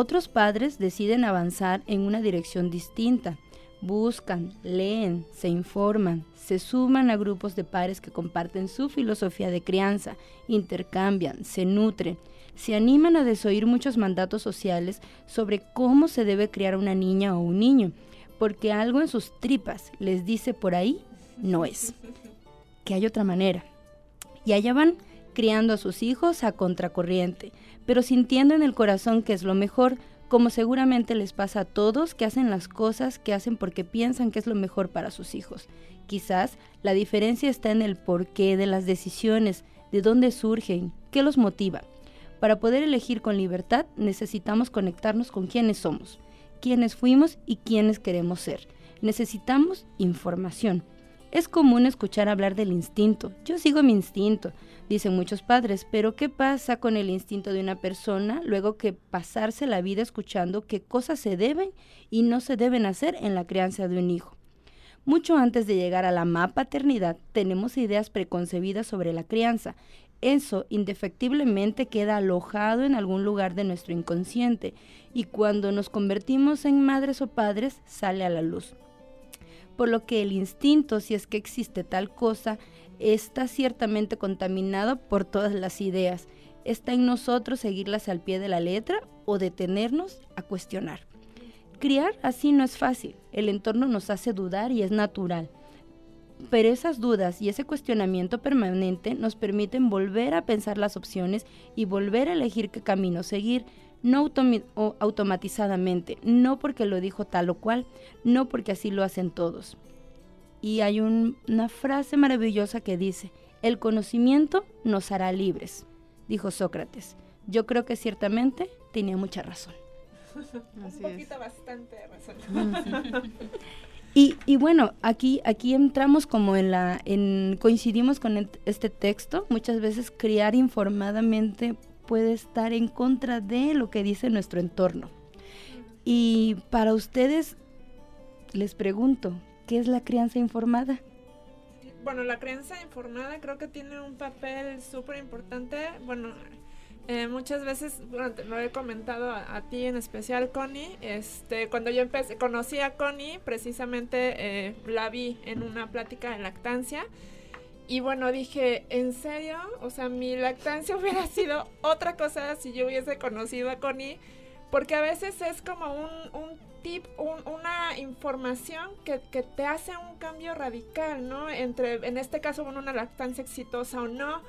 Otros padres deciden avanzar en una dirección distinta. Buscan, leen, se informan, se suman a grupos de pares que comparten su filosofía de crianza, intercambian, se nutren, se animan a desoír muchos mandatos sociales sobre cómo se debe criar una niña o un niño, porque algo en sus tripas les dice por ahí no es, que hay otra manera. Y allá van criando a sus hijos a contracorriente, pero sintiendo en el corazón que es lo mejor, como seguramente les pasa a todos que hacen las cosas que hacen porque piensan que es lo mejor para sus hijos. Quizás la diferencia está en el porqué de las decisiones, de dónde surgen, qué los motiva. Para poder elegir con libertad necesitamos conectarnos con quienes somos, quiénes fuimos y quiénes queremos ser. Necesitamos información. Es común escuchar hablar del instinto. Yo sigo mi instinto dicen muchos padres, pero ¿qué pasa con el instinto de una persona luego que pasarse la vida escuchando qué cosas se deben y no se deben hacer en la crianza de un hijo? Mucho antes de llegar a la paternidad, tenemos ideas preconcebidas sobre la crianza. Eso indefectiblemente queda alojado en algún lugar de nuestro inconsciente y cuando nos convertimos en madres o padres sale a la luz. Por lo que el instinto, si es que existe tal cosa, está ciertamente contaminado por todas las ideas. Está en nosotros seguirlas al pie de la letra o detenernos a cuestionar. Criar así no es fácil, el entorno nos hace dudar y es natural. Pero esas dudas y ese cuestionamiento permanente nos permiten volver a pensar las opciones y volver a elegir qué camino seguir, no automatizadamente, no porque lo dijo tal o cual, no porque así lo hacen todos. Y hay una frase maravillosa que dice, el conocimiento nos hará libres, dijo Sócrates. Yo creo que ciertamente tenía mucha razón.
Un poquito bastante razón.
Y, bueno, aquí, aquí entramos como en la, en, coincidimos con este texto. Muchas veces criar informadamente puede estar en contra de lo que dice nuestro entorno. Y para ustedes, les pregunto, ¿Qué es la crianza informada?
Bueno, la crianza informada creo que tiene un papel súper importante. Bueno, Eh, muchas veces, bueno, lo he comentado a, ti en especial, Connie, este, cuando yo empecé, conocí a Connie, precisamente eh, la vi en una plática de lactancia. Y bueno, dije, ¿en serio? O sea, mi lactancia hubiera sido otra cosa si yo hubiese conocido a Connie, porque a veces es como un, un tip, una información que, que, te hace un cambio radical, ¿no? Entre, en este caso, una lactancia exitosa o no,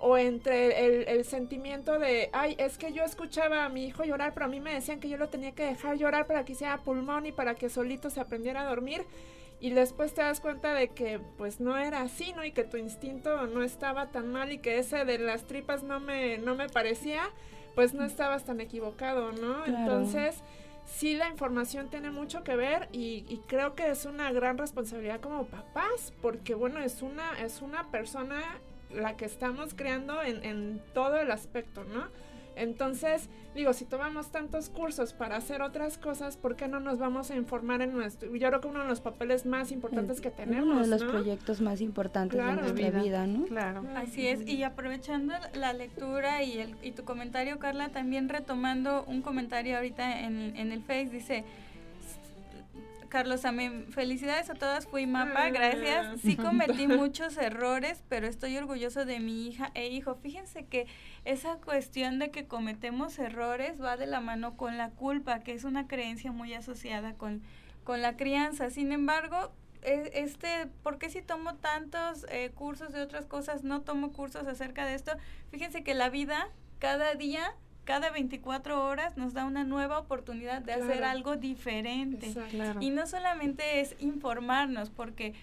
o entre el, sentimiento de, ay, es que yo escuchaba a mi hijo llorar, pero a mí me decían que yo lo tenía que dejar llorar para que hiciera pulmón y para que solito se aprendiera a dormir. Y después te das cuenta de que pues no era así, ¿no? Y que tu instinto no estaba tan mal y que ese de las tripas no me, no me parecía, pues no estabas tan equivocado, ¿no? Entonces sí la información tiene mucho que ver y, y, creo que es una gran responsabilidad como papás porque bueno es una es una persona la que estamos creando en, en todo el aspecto, ¿no? Entonces, digo, si tomamos tantos cursos para hacer otras cosas, ¿por qué no nos vamos a informar en nuestro? Yo creo que uno de los papeles más importantes que tenemos.
Uno de los proyectos más importantes de nuestra vida, ¿no?
Claro. Así es. Y aprovechando la lectura y, el, y tu comentario, Carla, también retomando un comentario ahorita en, en el Face, dice Carlos, amén. Felicidades a todas, fui mapa, gracias. Sí cometí muchos errores, pero estoy orgulloso de mi hija e hijo. Fíjense que esa cuestión de que cometemos errores va de la mano con la culpa, que es una creencia muy asociada con, con la crianza. Sin embargo, e, este, ¿por qué si tomo tantos eh, cursos de otras cosas, no tomo cursos acerca de esto? Fíjense que la vida, cada día cada 24 horas nos da una nueva oportunidad de hacer algo diferente. Y no solamente es informarnos, porque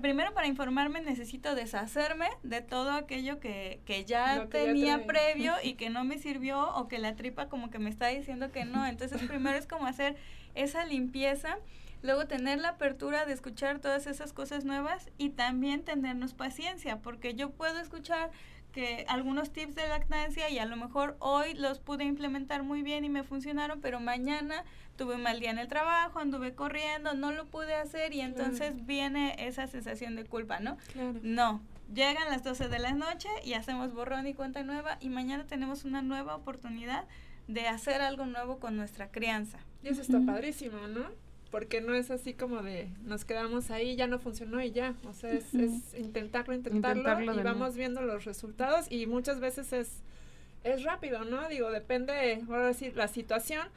primero para informarme necesito deshacerme de todo aquello que, que ya tenía previo y que no me sirvió o que la tripa como que me está diciendo que no. Entonces primero es como hacer esa limpieza. Luego tener la apertura de escuchar todas esas cosas nuevas y también tenernos paciencia, porque yo puedo escuchar que algunos tips de lactancia y a lo mejor hoy los pude implementar muy bien y me funcionaron, pero mañana tuve un mal día en el trabajo, anduve corriendo, no lo pude hacer y entonces viene esa sensación de culpa, ¿no? No, llegan las 12 de la noche y hacemos borrón y cuenta nueva y mañana tenemos una nueva oportunidad de hacer algo nuevo con nuestra crianza.
Y eso está padrísimo, ¿no? Porque no es así como de nos quedamos ahí, ya no funcionó y ya, o sea, es, intentarlo, intentarlo, y vamos viendo los resultados y muchas veces es, es rápido, ¿no? Digo, depende, ahora decir, la situación,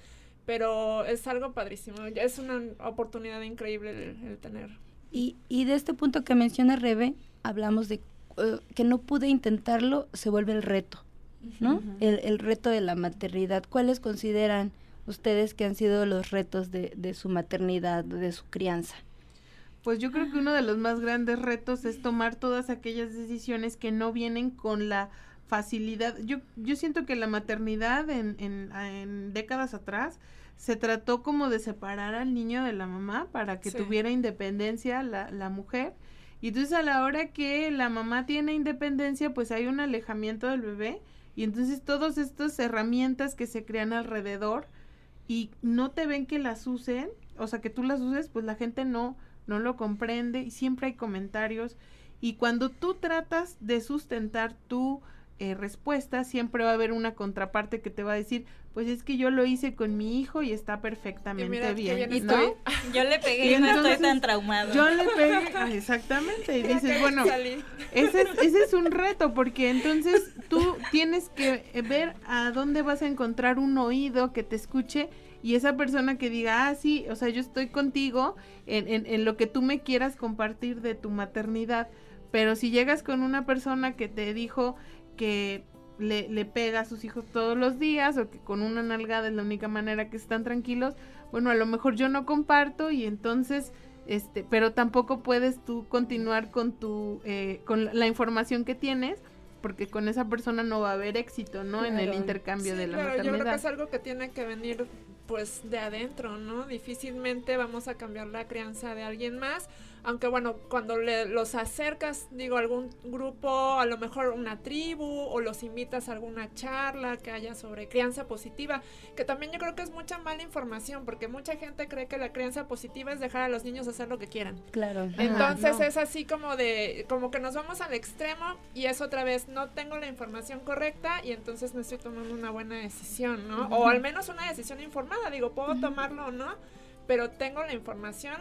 pero es algo padrísimo, es una oportunidad increíble el, tener.
Y, y de este punto que menciona Rebe, hablamos de eh, que no pude intentarlo, se vuelve el reto, ¿no? el, el reto de la maternidad. ¿Cuáles consideran? Ustedes que han sido los retos de, de su maternidad, de su crianza?
Pues yo creo que uno de los más grandes retos es tomar todas aquellas decisiones que no vienen con la facilidad. Yo, yo siento que la maternidad en, en, en décadas atrás se trató como de separar al niño de la mamá para que tuviera independencia la, la mujer. Y entonces a la hora que la mamá tiene independencia, pues hay un alejamiento del bebé. Y entonces todas estas herramientas que se crean alrededor y no te ven que las usen, o sea, que tú las uses, pues la gente no, no lo comprende y siempre hay comentarios. Y cuando tú tratas de sustentar tu eh, respuesta, siempre va a haber una contraparte que te va a decir, pues es que yo lo hice con mi hijo y está perfectamente bien.
¿Y ¿no? Yo le pegué y, no estoy tan traumado.
Yo le pegué, ah, exactamente. Y dices, bueno, ese es, ese es un reto, porque entonces tú tienes que ver a dónde vas a encontrar un oído que te escuche y esa persona que diga, ah, sí, o sea, yo estoy contigo en, en, en lo que tú me quieras compartir de tu maternidad. Pero si llegas con una persona que te dijo que le, le, pega a sus hijos todos los días o que con una nalgada es la única manera que están tranquilos, bueno, a lo mejor yo no comparto y entonces, este, pero tampoco puedes tú continuar con tu, eh, con la información que tienes porque con esa persona no va a haber éxito, ¿no? En el intercambio de la
claro, Yo creo que es algo que tiene que venir pues de adentro, ¿no? Difícilmente vamos a cambiar la crianza de alguien más aunque bueno, cuando le, los acercas, digo, a algún grupo, a lo mejor una tribu, o los invitas a alguna charla que haya sobre crianza positiva, que también yo creo que es mucha mala información, porque mucha gente cree que la crianza positiva es dejar a los niños hacer lo que quieran.
Claro.
Entonces es así como de, como que nos vamos al extremo y es otra vez, no tengo la información correcta y entonces no estoy tomando una buena decisión, ¿no? O al menos una decisión informada, digo, puedo tomarlo o no, pero tengo la información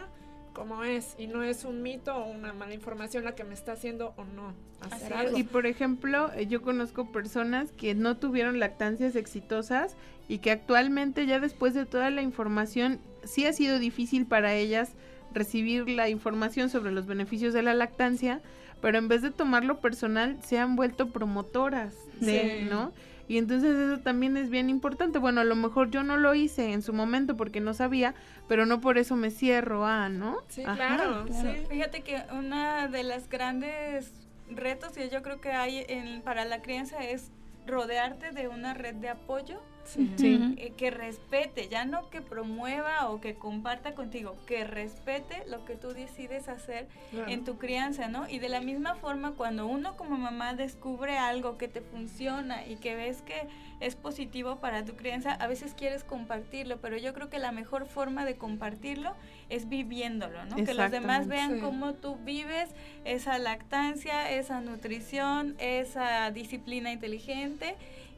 como es y no es un mito o una mala información la que me está haciendo o no hacer algo.
Y por ejemplo, eh, yo conozco personas que no tuvieron lactancias exitosas y que actualmente ya después de toda la información sí ha sido difícil para ellas recibir la información sobre los beneficios de la lactancia, pero en vez de tomarlo personal se han vuelto promotoras
Sí.
¿no? Y entonces eso también es bien importante. Bueno, a lo mejor yo no lo hice en su momento porque no sabía, pero no por eso me cierro a, ¿no?
Sí,
Ajá.
claro, sí.
Fíjate que una de las grandes retos que yo creo que hay en- para la crianza es rodearte de una red de apoyo
Sí.
Sí.
eh, que respete, ya no que promueva o que comparta contigo, que respete lo que tú decides hacer
Claro.
en tu crianza, ¿no? Y de la misma forma, cuando uno como mamá descubre algo que te funciona y que ves que es positivo para tu crianza, a veces quieres compartirlo, pero yo creo que la mejor forma de compartirlo es viviéndolo, ¿no? Que los demás vean
Sí.
cómo tú vives esa lactancia, esa nutrición, esa disciplina inteligente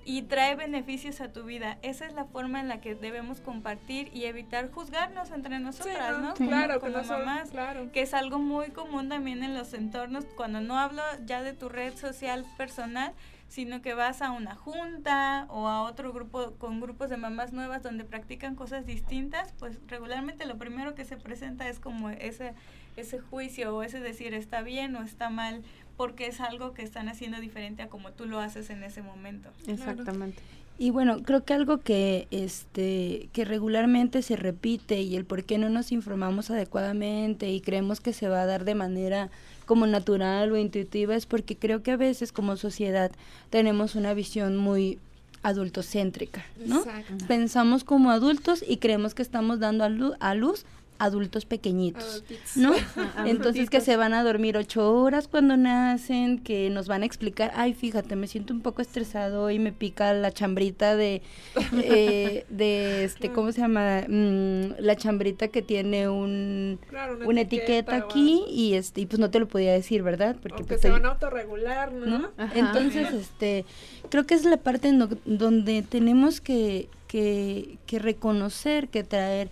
y trae beneficios a tu vida. Esa es la forma en la que debemos compartir y evitar juzgarnos entre
Sí,
nosotras,
¿no?
¿no?
Claro, que
como
no son-
mamás
claro.
que es algo muy común también en los entornos, cuando no hablo ya de tu red social personal, sino que vas a una junta o a otro grupo con grupos de mamás nuevas donde practican cosas distintas, pues regularmente lo primero que se presenta es como ese, ese juicio o ese decir está bien o está mal, porque es algo que están haciendo diferente a como tú lo haces en ese momento.
Exactamente.
Y bueno, creo que algo que este que regularmente se repite y el por qué no nos informamos adecuadamente y creemos que se va a dar de manera como natural o intuitiva es porque creo que a veces como sociedad tenemos una visión muy adultocéntrica, ¿no?
Exacto.
Pensamos como adultos y creemos que estamos dando a, lu- a luz adultos pequeñitos,
Adultitos.
¿no? Entonces que se van a dormir ocho horas cuando nacen, que nos van a explicar, ay, fíjate, me siento un poco estresado y me pica la chambrita de, eh, de este, ¿cómo se llama? Mm, la chambrita que tiene un,
Claro,
una etiqueta, aquí y este, y pues no te lo podía decir, ¿verdad?
O que
pues,
se van a autorregular, ¿no?
Entonces, este, creo que es la parte en do- donde tenemos que, que, que reconocer, que traer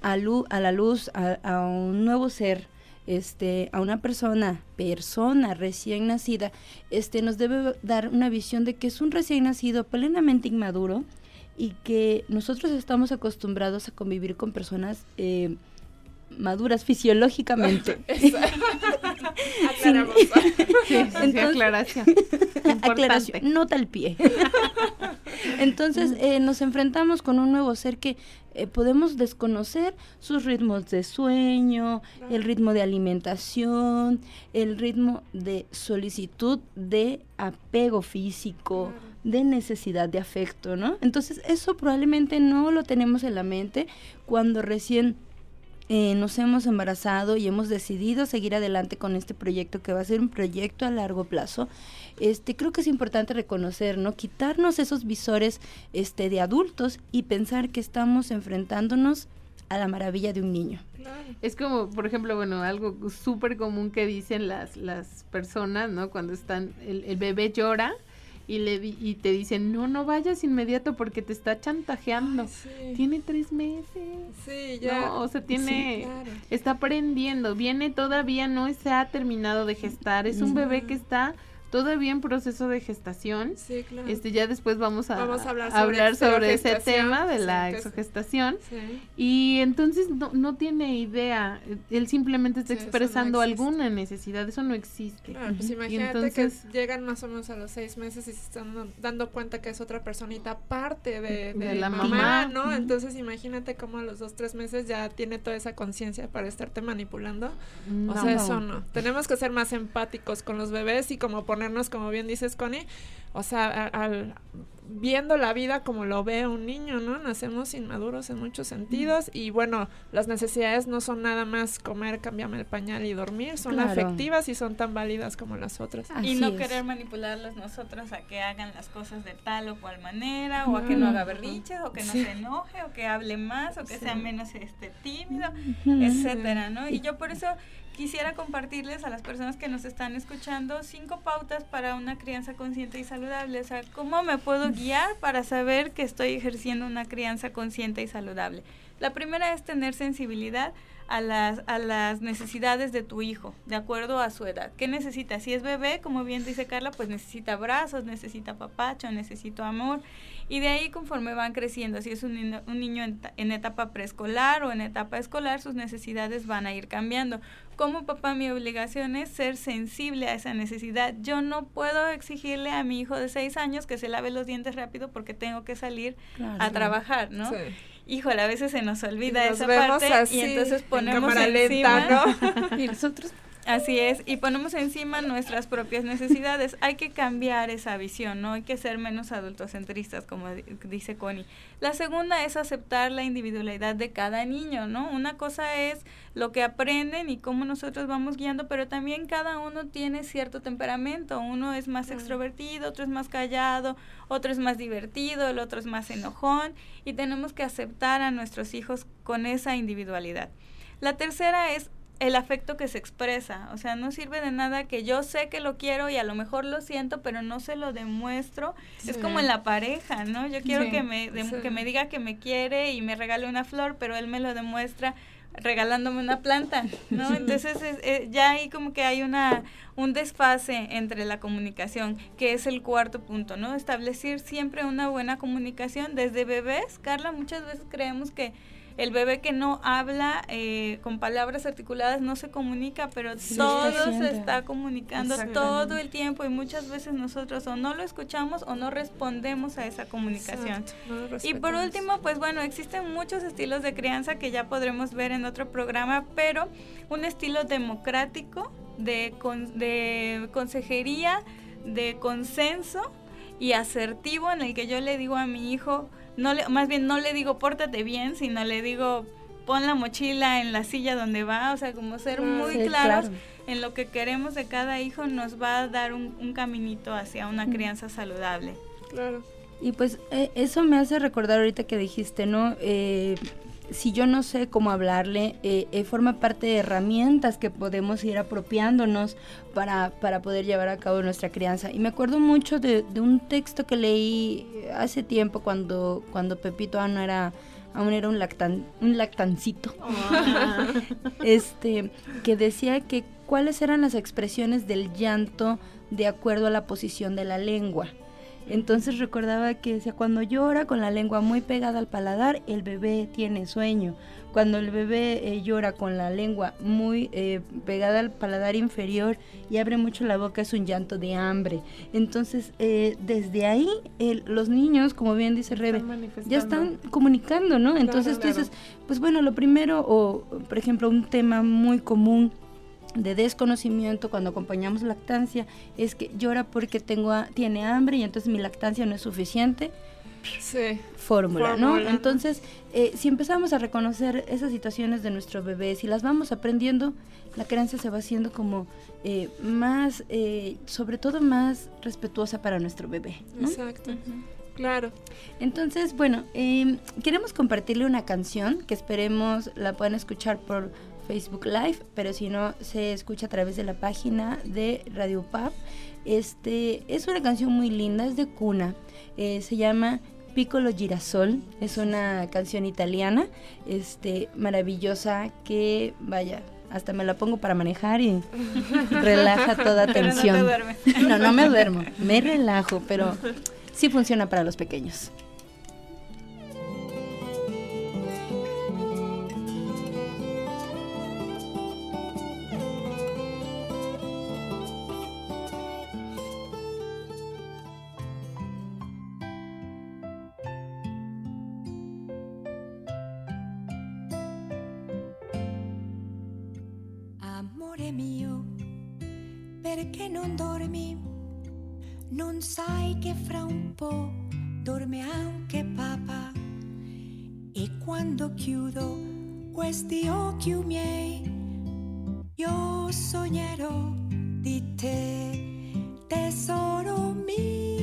a, la luz a, a un nuevo ser, este, a una persona, persona recién nacida, este, nos debe dar una visión de que es un recién nacido plenamente inmaduro y que nosotros estamos acostumbrados a convivir con personas eh, maduras fisiológicamente.
Aclaramos.
Sí,
Entonces-
aclaración.
Aclaración, nota al pie. Entonces eh, nos enfrentamos con un nuevo ser que eh, podemos desconocer sus ritmos de sueño, el ritmo de alimentación, el ritmo de solicitud de apego físico, de necesidad de afecto, ¿no? Entonces eso probablemente no lo tenemos en la mente cuando recién eh, nos hemos embarazado y hemos decidido seguir adelante con este proyecto que va a ser un proyecto a largo plazo, este creo que es importante reconocer, ¿no? Quitarnos esos visores este de adultos y pensar que estamos enfrentándonos a la maravilla de un niño.
Es como, por ejemplo, bueno, algo súper común que dicen las, las personas, ¿no? Cuando están, el, el bebé llora y, le y te dicen, no, no vayas inmediato porque te está chantajeando.
Ay, sí.
Tiene tres meses.
Sí, ya.
No, o sea, tiene,
claro.
está aprendiendo, viene todavía, no se ha terminado de gestar, es un bebé que está todavía en proceso de gestación.
Sí, claro.
Este, ya después vamos a,
Vamos a hablar sobre
hablar sobre ese tema de la exogestación.
Sí.
Y entonces no, no tiene idea, él simplemente está
Sí, eso no
expresando alguna necesidad, eso no existe.
Claro, pues imagínate
entonces,
que llegan más o menos a los seis meses y se están dan- dando cuenta que es otra personita aparte de,
De
de
la
mamá,
mamá.
¿no? Entonces imagínate cómo a los dos, tres meses ya tiene toda esa conciencia para estarte manipulando. O
no.
sea, eso no. Tenemos que ser más empáticos con los bebés y como ponernos, como bien dices, Connie, o sea, al viendo la vida como lo ve un niño, ¿no? Nacemos inmaduros en muchos sentidos y bueno, las necesidades no son nada más comer, cambiarme el pañal y dormir, son afectivas y son tan válidas como las otras.
y no querer manipularlos nosotros a que hagan las cosas de tal o cual manera, o a que no haga berriches, o que no se enoje, o que hable más, o que sea menos este tímido, etcétera, ¿no? Y yo por eso quisiera compartirles a las personas que nos están escuchando cinco pautas para una crianza consciente y saludable. O sea, ¿cómo me puedo guiar para saber que estoy ejerciendo una crianza consciente y saludable? La primera es tener sensibilidad a las, a las necesidades de tu hijo, de acuerdo a su edad. ¿Qué necesita? Si es bebé, como bien dice Carla, pues necesita abrazos, necesita papacho, necesita amor. Y de ahí conforme van creciendo, si es un niño, un niño en, en, etapa preescolar o en etapa escolar, sus necesidades van a ir cambiando. Como papá mi obligación es ser sensible a esa necesidad. Yo no puedo exigirle a mi hijo de seis años que se lave los dientes rápido porque tengo que salir a trabajar, ¿no? Sí híjole, a veces se nos olvida esa parte y entonces ponemos encima, ¿no? y nosotros Así es, y ponemos encima nuestras propias necesidades. Hay que cambiar esa visión, ¿no? Hay que ser menos adultocentristas, como dice Connie. La segunda es aceptar la individualidad de cada niño, ¿no? Una cosa es lo que aprenden y cómo nosotros vamos guiando, pero también cada uno tiene cierto temperamento. Uno es más extrovertido, otro es más callado, otro es más divertido, el otro es más enojón, y tenemos que aceptar a nuestros hijos con esa individualidad. La tercera es el afecto que se expresa. O sea, no sirve de nada que yo sé que lo quiero y a lo mejor lo siento, pero no se lo demuestro. Es como en la pareja, ¿no? Yo quiero que, me, que me diga que me quiere y me regale una flor, pero él me lo demuestra regalándome una planta, ¿no? Entonces eh, ya ahí como que hay una un desfase entre la comunicación, que es el cuarto punto, ¿no? Establecer siempre una buena comunicación desde bebés. Carla, muchas veces creemos que el bebé que no habla eh, con palabras articuladas no se comunica, pero todo se está comunicando todo el tiempo y muchas veces nosotros o no lo escuchamos o no respondemos a esa comunicación. y por último, pues bueno, existen muchos estilos de crianza que ya podremos ver en otro programa, pero un estilo democrático de, de consejería, de consenso y asertivo en el que yo le digo a mi hijo, no le, más bien no le digo pórtate bien, sino le digo pon la mochila en la silla donde va, o sea, como ser muy claros en lo que queremos de cada hijo nos va a dar un, caminito hacia una crianza saludable.
Claro. Y pues eh, eso me hace recordar ahorita que dijiste, ¿no? Eh, si yo no sé cómo hablarle, eh, eh, forma parte de herramientas que podemos ir apropiándonos para, para, poder llevar a cabo nuestra crianza. Y me acuerdo mucho de, un texto que leí hace tiempo cuando, cuando Pepito aún era, aún era un, lactan, un lactancito, ah. este, que decía que cuáles eran las expresiones del llanto de acuerdo a la posición de la lengua. Entonces recordaba que decía, cuando llora con la lengua muy pegada al paladar, el bebé tiene sueño. Cuando el bebé eh, llora con la lengua muy eh, pegada al paladar inferior y abre mucho la boca, es un llanto de hambre. Entonces, eh, desde ahí, los niños, como bien dice Rebe, ya están comunicando, ¿no? Entonces tú dices, pues bueno, lo primero, o por ejemplo, un tema muy común de desconocimiento cuando acompañamos lactancia es que llora porque tengo tiene hambre y entonces mi lactancia no es suficiente. Sí. Fórmula, ¿no? Entonces, eh, si empezamos a reconocer esas situaciones de nuestro bebé, si las vamos aprendiendo, la crianza se va haciendo como eh, más, eh, sobre todo más respetuosa para nuestro bebé.
Exacto. Claro.
Entonces, bueno, em, queremos compartirle una canción que esperemos la puedan escuchar por Facebook Live, pero si no, se escucha a través de la página de Radio Pub. Este, es una canción muy linda, es de cuna. Eh, se llama Piccolo Girasol, es una canción italiana, este, maravillosa que, vaya, hasta me la pongo para manejar y relaja toda tensión. No, no, no me duermo, me relajo, pero sí funciona para los pequeños.
perché non dormi? Non sai che fra un po' dorme anche papà. E quando chiudo questi occhi miei, io sognerò di te, tesoro mio.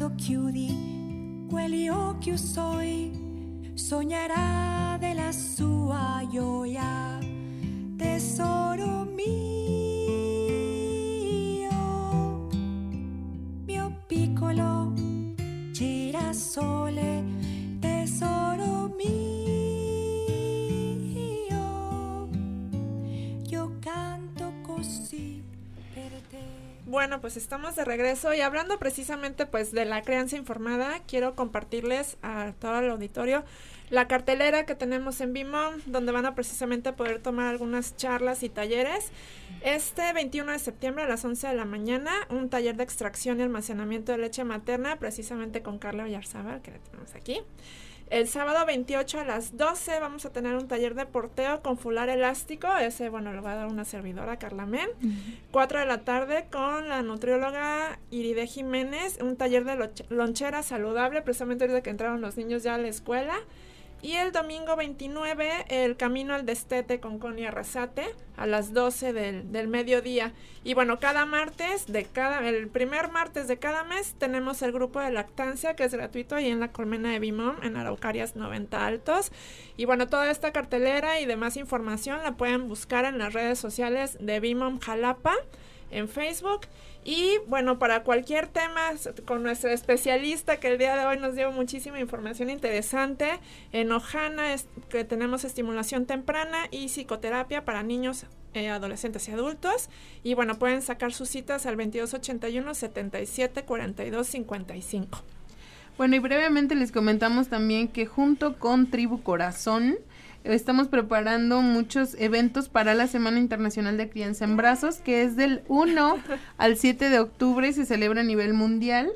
Quando chiudi quegli occhi suoi sognerà della sua
Bueno, pues estamos de regreso y hablando precisamente pues de la crianza informada, quiero compartirles a todo el auditorio la cartelera que tenemos en Bimom, donde van a precisamente poder tomar algunas charlas y talleres. Este 21 de septiembre a las 11 de la mañana, un taller de extracción y almacenamiento de leche materna, precisamente con Carla Villarzábal, que la tenemos aquí. El sábado 28 a las 12 vamos a tener un taller de porteo con fular elástico. Ese, bueno, lo va a dar una servidora, Carla Men. 4 de la tarde con la nutrióloga Iride Jiménez. Un taller de lonchera saludable, precisamente ahorita que entraron los niños ya a la escuela. Y el domingo 29, el camino al destete con Connie Arrasate a las 12 del, del mediodía. Y bueno, cada martes, de cada, el primer martes de cada mes, tenemos el grupo de lactancia que es gratuito ahí en la colmena de Bimom, en Araucarias 90 Altos. Y bueno, toda esta cartelera y demás información la pueden buscar en las redes sociales de Bimom Jalapa en Facebook. Y bueno, para cualquier tema con nuestra especialista que el día de hoy nos dio muchísima información interesante, en Ojana que tenemos estimulación temprana y psicoterapia para niños, eh, adolescentes y adultos. Y bueno, pueden sacar sus citas al 2281 77 42 55.
Bueno, y brevemente les comentamos también que junto con Tribu Corazón estamos preparando muchos eventos para la Semana Internacional de Crianza en Brazos, que es del 1 al 7 de octubre y se celebra a nivel mundial.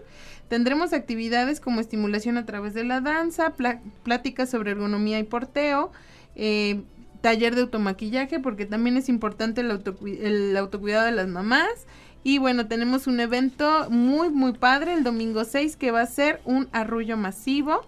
Tendremos actividades como estimulación a través de la danza, pláticas sobre ergonomía y porteo, eh, taller de automaquillaje, porque también es importante el, autocui- el autocuidado de las mamás. Y bueno, tenemos un evento muy, muy padre el domingo 6 que va a ser un arrullo masivo.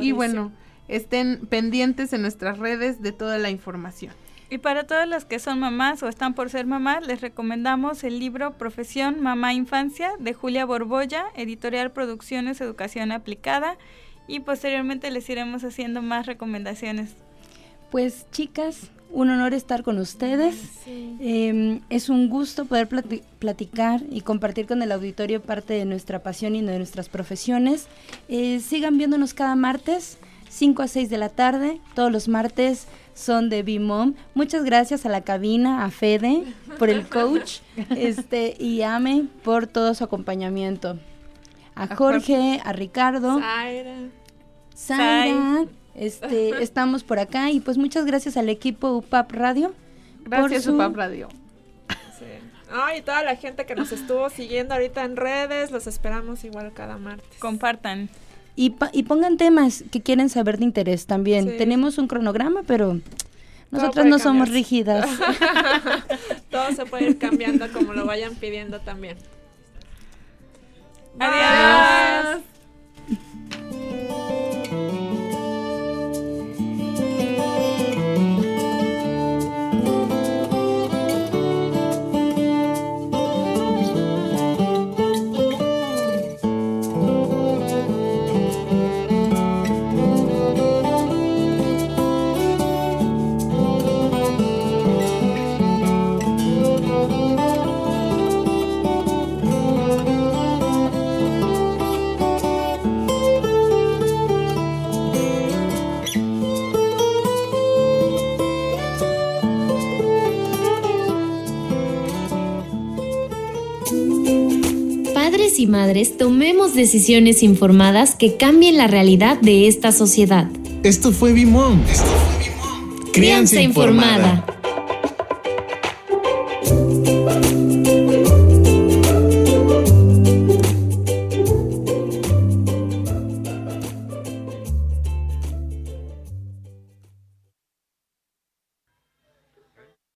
Y bueno, estén pendientes en nuestras redes de toda la información.
Y para todas las que son mamás o están por ser mamás, les recomendamos el libro Profesión Mamá Infancia de Julia Borbolla, editorial Producciones Educación Aplicada, y posteriormente les iremos haciendo más recomendaciones.
Pues chicas, un honor estar con ustedes. Eh, es un gusto poder plati- platicar y compartir con el auditorio parte de nuestra pasión y de nuestras profesiones. Eh, sigan viéndonos cada martes, 5 a 6 de la tarde. Todos los martes son de B-Mom. Muchas gracias a la cabina, a Fede por el coach este, y a Ame por todo su acompañamiento. A
A
Jorge, a Ricardo.
Zaira.
Zaira, este, estamos por acá y pues muchas gracias al equipo UPAP Radio.
Gracias,
su-
UPAP Radio.
Sí. Y toda la gente que nos estuvo siguiendo ahorita en redes, los esperamos igual cada martes.
Compartan.
Y, pa- y pongan temas que quieren saber de interés también.
Sí.
Tenemos un cronograma, pero nosotras no somos rígidas.
Todo se puede ir cambiando como lo vayan pidiendo también.
Adiós.
Padres y madres, tomemos decisiones informadas que cambien la realidad de esta sociedad.
Esto fue Bimom. Crianza informada.
informada.